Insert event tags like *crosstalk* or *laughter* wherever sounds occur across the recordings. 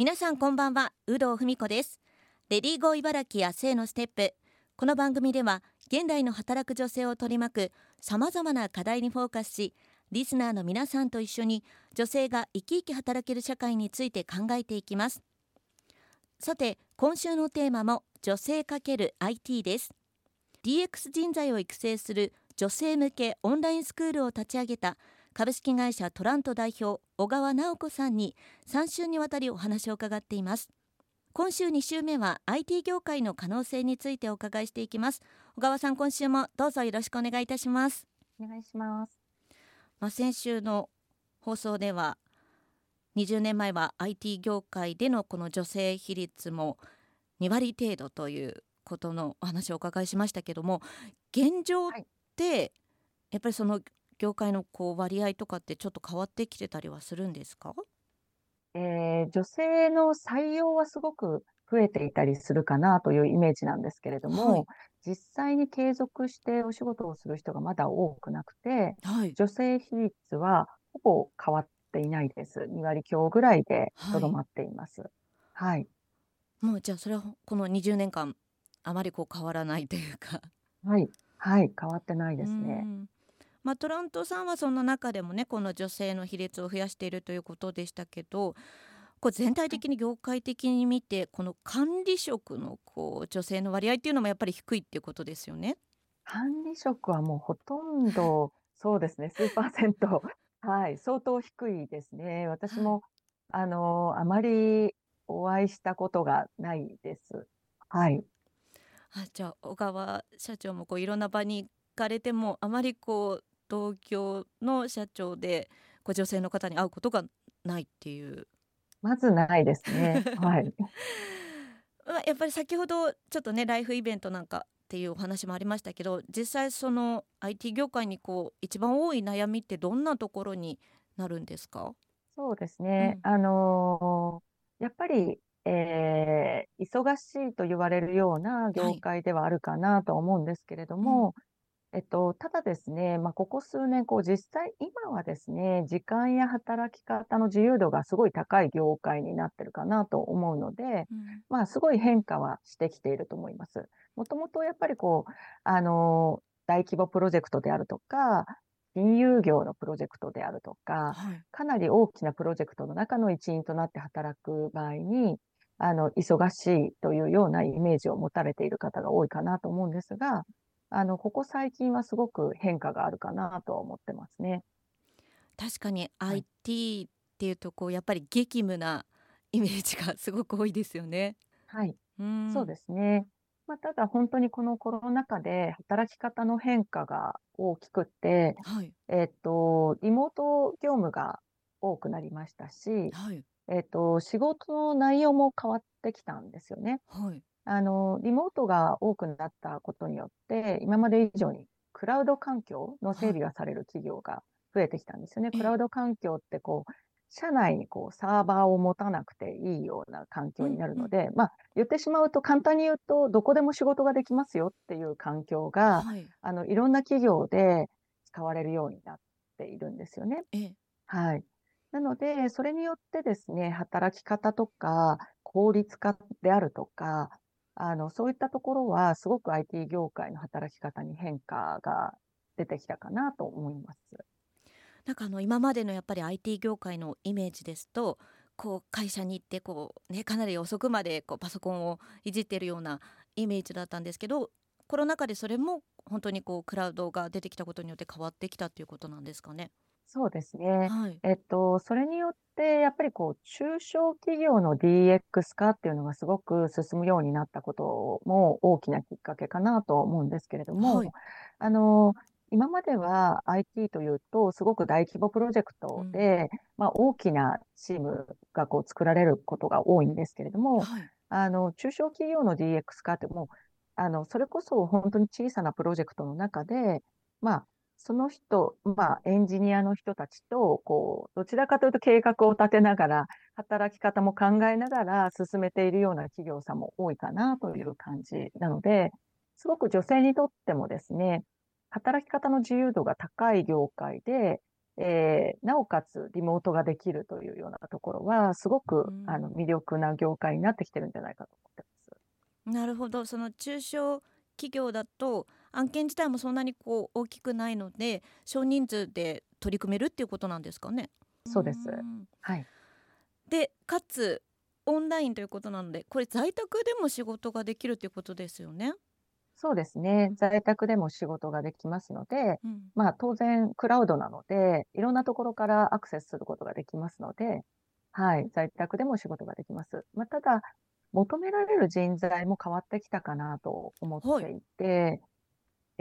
皆さんこんばんは有働文子です。レディーゴー茨城や性のステップ。この番組では現代の働く女性を取り巻くさまざまな課題にフォーカスしリスナーの皆さんと一緒に女性が生き生き働ける社会について考えていきます。さて今週のテーマも女性 ×IT です。DX 人材を育成する女性向けオンラインスクールを立ち上げた株式会社トラント代表小川直子さんに3週にわたりお話を伺っています。今週2週目は IT 業界の可能性についてお伺いしていきます。小川さん今週もどうぞよろしくお願いいたします。お願いします。まあ、先週の放送では20年前は IT 業界でのこの女性比率も2割程度ということのお話をお伺いしましたけども現状ってやっぱりその業界のこう割合とかってちょっと変わってきてたりはするんですか？えー、女性の採用はすごく増えていたりするかなというイメージなんですけれども、はい、実際に継続してお仕事をする人がまだ多くなくて、はい、女性比率はほぼ変わっていないです。2割強ぐらいでとどまっています。はい。はい、もうじゃあそれはこの20年間あまりこう変わらないというか。はい。はい。変わってないですね。まあ、トラントさんはその中でもねこの女性の比率を増やしているということでしたけどこれ全体的に業界的に見てこの管理職のこう女性の割合っていうのもやっぱり低いっていうことですよね。管理職はもうほとんどそうですね *laughs* 数パーセントはい相当低いですね。私もあのあまりお会いしたことがないです。はい。あじゃあ小川社長もこういろんな場に行かれてもあまりこう東京の社長でこう女性の方に会うことがないっていう。まずないですね。*laughs* はい。まあ、やっぱり先ほどちょっとねライフイベントなんかっていうお話もありましたけど実際その IT 業界にこう一番多い悩みってどんなところになるんですか？そうですね、うん、あのー、やっぱり、えー、忙しいと言われるような業界ではあるかなと思うんですけれども、えっと、ただですね、まあ、ここ数年、こう、実際、今はですね、時間や働き方の自由度がすごい高い業界になってるかなと思うので、うん、まあ、すごい変化はしてきていると思います。もともとやっぱりこう、あの、大規模プロジェクトであるとか、金融業のプロジェクトであるとか、はい、かなり大きなプロジェクトの中の一員となって働く場合に、あの、忙しいというようなイメージを持たれている方が多いかなと思うんですが、あの、ここ最近はすごく変化があるかなと思ってますね。確かに IT っていうとこうやっぱり激務なイメージがすごく多いですよね。はい。そうですね。まあ、ただ本当にこのコロナ禍で働き方の変化が大きくて、はい。えっと、リモート業務が多くなりましたし、はい。えっと、仕事の内容も変わってきたんですよね。はい。あの、リモートが多くなったことによって、今まで以上にクラウド環境の整備がされる企業が増えてきたんですよね。クラウド環境ってこう、社内にこうサーバーを持たなくていいような環境になるので、まあ言ってしまうと簡単に言うとどこでも仕事ができますよっていう環境が、はい、あのいろんな企業で使われるようになっているんですよね。はい。なので、それによってですね、働き方とか効率化であるとか、あの、そういったところは、すごく IT 業界の働き方に変化が出てきたかなと思います。なんかあの今までのやっぱり IT 業界のイメージですとこう会社に行ってこう、ね、かなり遅くまでこうパソコンをいじっているようなイメージだったんですけどコロナ禍でそれも本当にこうクラウドが出てきたことによって変わってきたっていうことなんですかね？そうですね。はい。えっと、それによって、やっぱりこう、中小企業の DX 化っていうのがすごく進むようになったことも大きなきっかけかなと思うんですけれども、はい。あの、今までは IT というと、すごく大規模プロジェクトで、うん、まあ、大きなチームがこう作られることが多いんですけれども、はい、あの、中小企業の DX 化ってもう、あの、それこそ本当に小さなプロジェクトの中で、まあ、その人、まあ、エンジニアの人たちと、こう、どちらかというと計画を立てながら、働き方も考えながら進めているような企業さんも多いかなという感じなので、すごく女性にとってもですね、働き方の自由度が高い業界で、えー、なおかつリモートができるというようなところは、すごく、あの魅力な業界になってきてるんじゃないかと思ってます。なるほど、その中小企業だと案件自体もそんなにこう大きくないので少人数で取り組めるっていうことなんですかね。そうです。はい。でかつオンラインということなのでこれ在宅でも仕事ができるということですよね。そうですね。在宅でも仕事ができますので、うん、まあ当然クラウドなので、いろんなところからアクセスすることができますので、はい、在宅でも仕事ができます。まあ、ただ、求められる人材も変わってきたかなと思っていて、はい、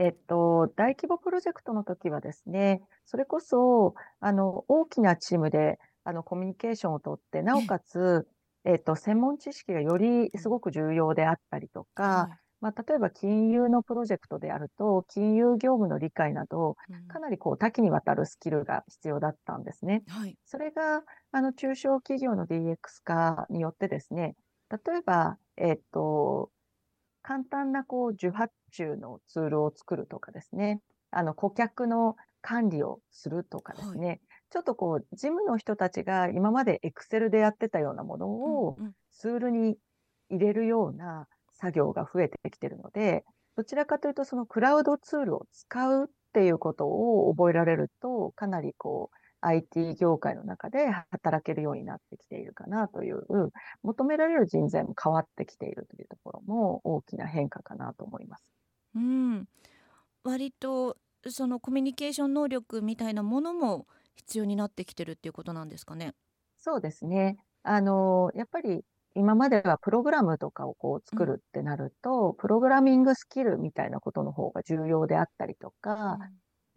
えっと、大規模プロジェクトの時はですね、それこそ、あの、大きなチームで、あの、コミュニケーションをとって、なおかつ、えっと、専門知識がよりすごく重要であったりとか、まあ、例えば金融のプロジェクトであると、金融業務の理解など、かなりこう多岐にわたるスキルが必要だったんですね。はい、それが、あの、中小企業の DX 化によってですね、例えば、えっと、簡単なこう受発注のツールを作るとかですね、あの顧客の管理をするとかですね、はい、ちょっとこう事務の人たちが今まで Excel でやってたようなものをツールに入れるような作業が増えてきてるので、どちらかというとそのクラウドツールを使うっていうことを覚えられると、かなりこう IT 業界の中で働けるようになってきているかなという、求められる人材も変わってきているというところも大きな変化かなと思います。うん、割とそのコミュニケーション能力みたいなものも必要になってきてるっていうことなんですかね？そうですね。あの、やっぱり今まではプログラムとかをこう作るってなると、うん、プログラミングスキルみたいなことの方が重要であったりとか、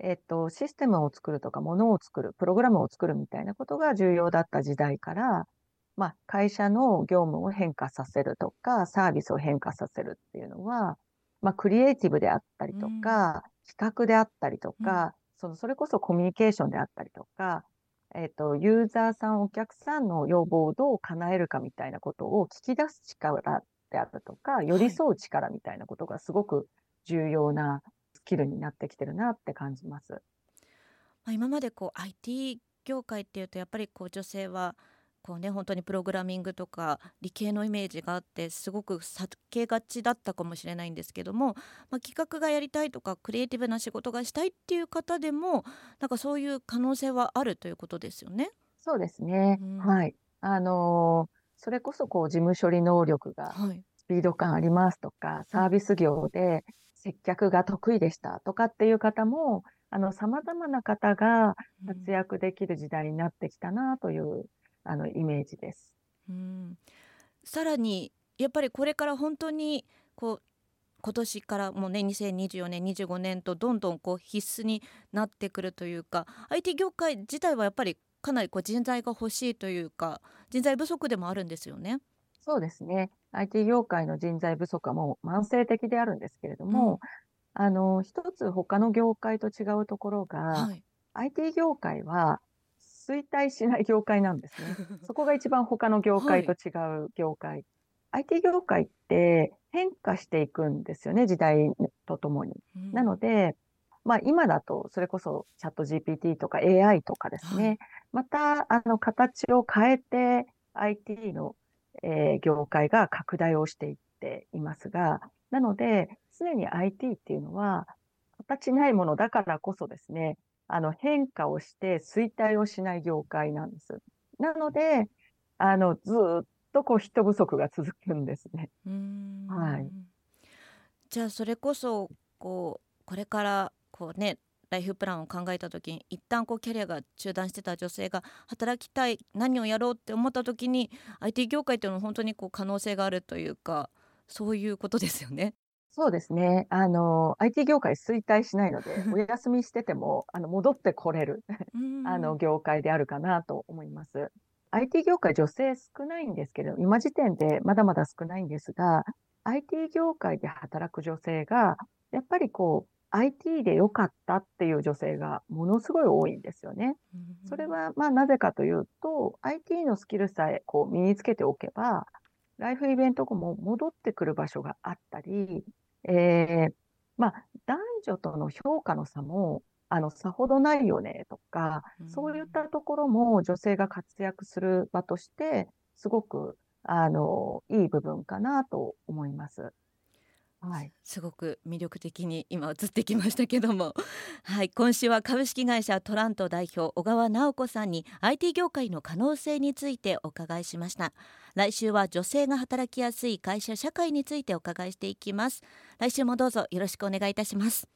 えっと、システムを作るとか、ものを作る、プログラムを作るみたいなことが重要だった時代から、まあ、会社の業務を変化させるとか、サービスを変化させるっていうのは、まあ、クリエイティブであったりとか、企画であったりとか、その、それこそコミュニケーションであったりとか、えっと、ユーザーさん、お客さんの要望をどう叶えるかみたいなことを聞き出す力であるとか、寄り添う力みたいなことがすごく重要なスキルになってきてるなって感じます。まあ、今までこう IT 業界っていうとやっぱりこう女性はこうね本当にプログラミングとか理系のイメージがあってすごく避けがちだったかもしれないんですけども、まあ、企画がやりたいとかクリエイティブな仕事がしたいっていう方でもなんかそういう可能性はあるということですよね。そうですね、うん、はい。あのー、それこそこう事務処理能力がスピード感ありますとか、はい、サービス業で接客が得意でしたとかっていう方も、あの、様々な方が活躍できる時代になってきたなという、うん、あの、イメージです。うん。さらに、やっぱりこれから本当に、こう、今年からもうね2024年25年とどんどんこう必須になってくるというか IT 業界自体はやっぱりかなりこう人材が欲しいというか人材不足でもあるんですよね。そうですね。IT 業界の人材不足はもう慢性的であるんですけれども、うん、あの、一つ他の業界と違うところが、はい、IT 業界は衰退しない業界なんですね。*laughs* そこが一番他の業界と違う業界。はい、IT 業界って変化していくんですよね、時代とともに。うん、なので、まあ今だとそれこそチャット GPT とか AI とかですね、はい、またあの形を変えて IT のえー、業界が拡大をしていっていますが、なので、常に IT っていうのは、形ないものだからこそですね、あの変化をして衰退をしない業界なんです。なので、あの、ずっとこう人不足が続くんですね。はい。じゃあ、それこそ、こう、これからこうね、ライフプランを考えた時に一旦こうキャリアが中断してた女性が働きたい何をやろうって思った時に IT 業界っていうのは本当にこう可能性があるというかそういうことですよね。そうですね。あの、IT 業界衰退しないので、*laughs* お休みしてても、あの、戻ってこれる *laughs* あの、業界であるかなと思います。IT 業界女性少ないんですけど、今時点でまだまだ少ないんですが、IT 業界で働く女性が、やっぱりこう、IT で良かったっていう女性がものすごい多いんですよね。それはまあなぜかというと、IT のスキルさえこう身につけておけば、ライフイベント後も戻ってくる場所があったり、えー、まあ男女との評価の差もあの、さほどないよねとか、そういったところも女性が活躍する場として、すごく、あの、いい部分かなと思います。はい、すごく魅力的に今映ってきましたけども、*laughs* はい、今週は株式会社トラント代表小川直子さんに IT 業界の可能性についてお伺いしました。来週は女性が働きやすい会社社会についてお伺いしていきます。来週もどうぞよろしくお願いいたします。